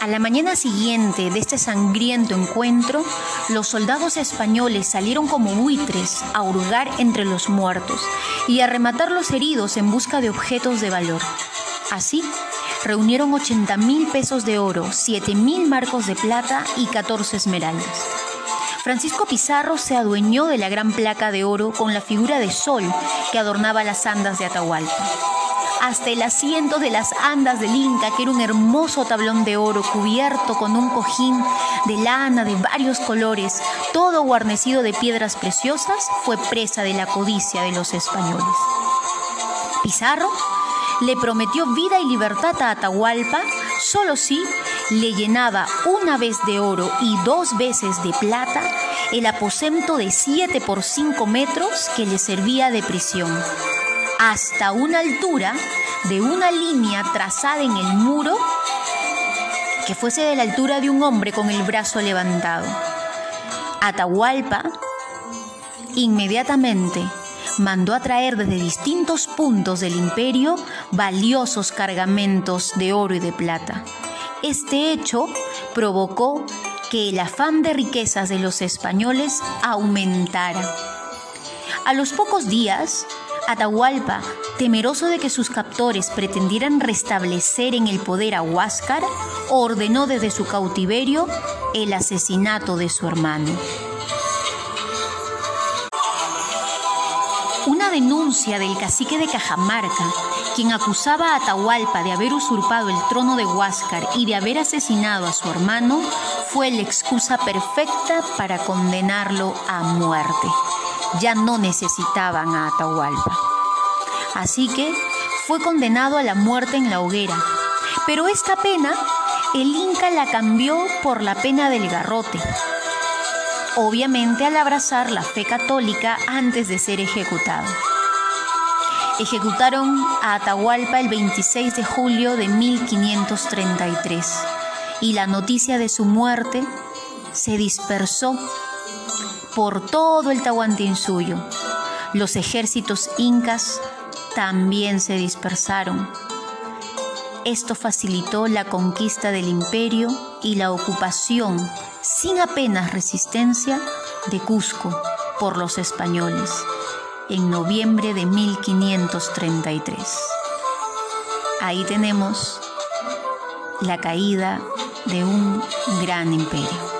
A la mañana siguiente de este sangriento encuentro, los soldados españoles salieron como buitres a hurgar entre los muertos y a rematar los heridos en busca de objetos de valor. Así, reunieron 80 mil pesos de oro, 7 mil marcos de plata y 14 esmeraldas. Francisco Pizarro se adueñó de la gran placa de oro con la figura de sol que adornaba las andas de Atahualpa hasta el asiento de las andas del Inca, que era un hermoso tablón de oro cubierto con un cojín de lana de varios colores, todo guarnecido de piedras preciosas, fue presa de la codicia de los españoles. Pizarro le prometió vida y libertad a Atahualpa solo si le llenaba una vez de oro y dos veces de plata el aposento de 7 por 5 metros que le servía de prisión hasta una altura de una línea trazada en el muro que fuese de la altura de un hombre con el brazo levantado. Atahualpa inmediatamente mandó a traer desde distintos puntos del imperio valiosos cargamentos de oro y de plata. Este hecho provocó que el afán de riquezas de los españoles aumentara. A los pocos días, Atahualpa, temeroso de que sus captores pretendieran restablecer en el poder a Huáscar, ordenó desde su cautiverio el asesinato de su hermano. Una denuncia del cacique de Cajamarca, quien acusaba a Atahualpa de haber usurpado el trono de Huáscar y de haber asesinado a su hermano, fue la excusa perfecta para condenarlo a muerte ya no necesitaban a Atahualpa. Así que fue condenado a la muerte en la hoguera. Pero esta pena el Inca la cambió por la pena del garrote. Obviamente al abrazar la fe católica antes de ser ejecutado. Ejecutaron a Atahualpa el 26 de julio de 1533 y la noticia de su muerte se dispersó por todo el Tahuantinsuyo. Los ejércitos incas también se dispersaron. Esto facilitó la conquista del imperio y la ocupación, sin apenas resistencia, de Cusco por los españoles en noviembre de 1533. Ahí tenemos la caída de un gran imperio.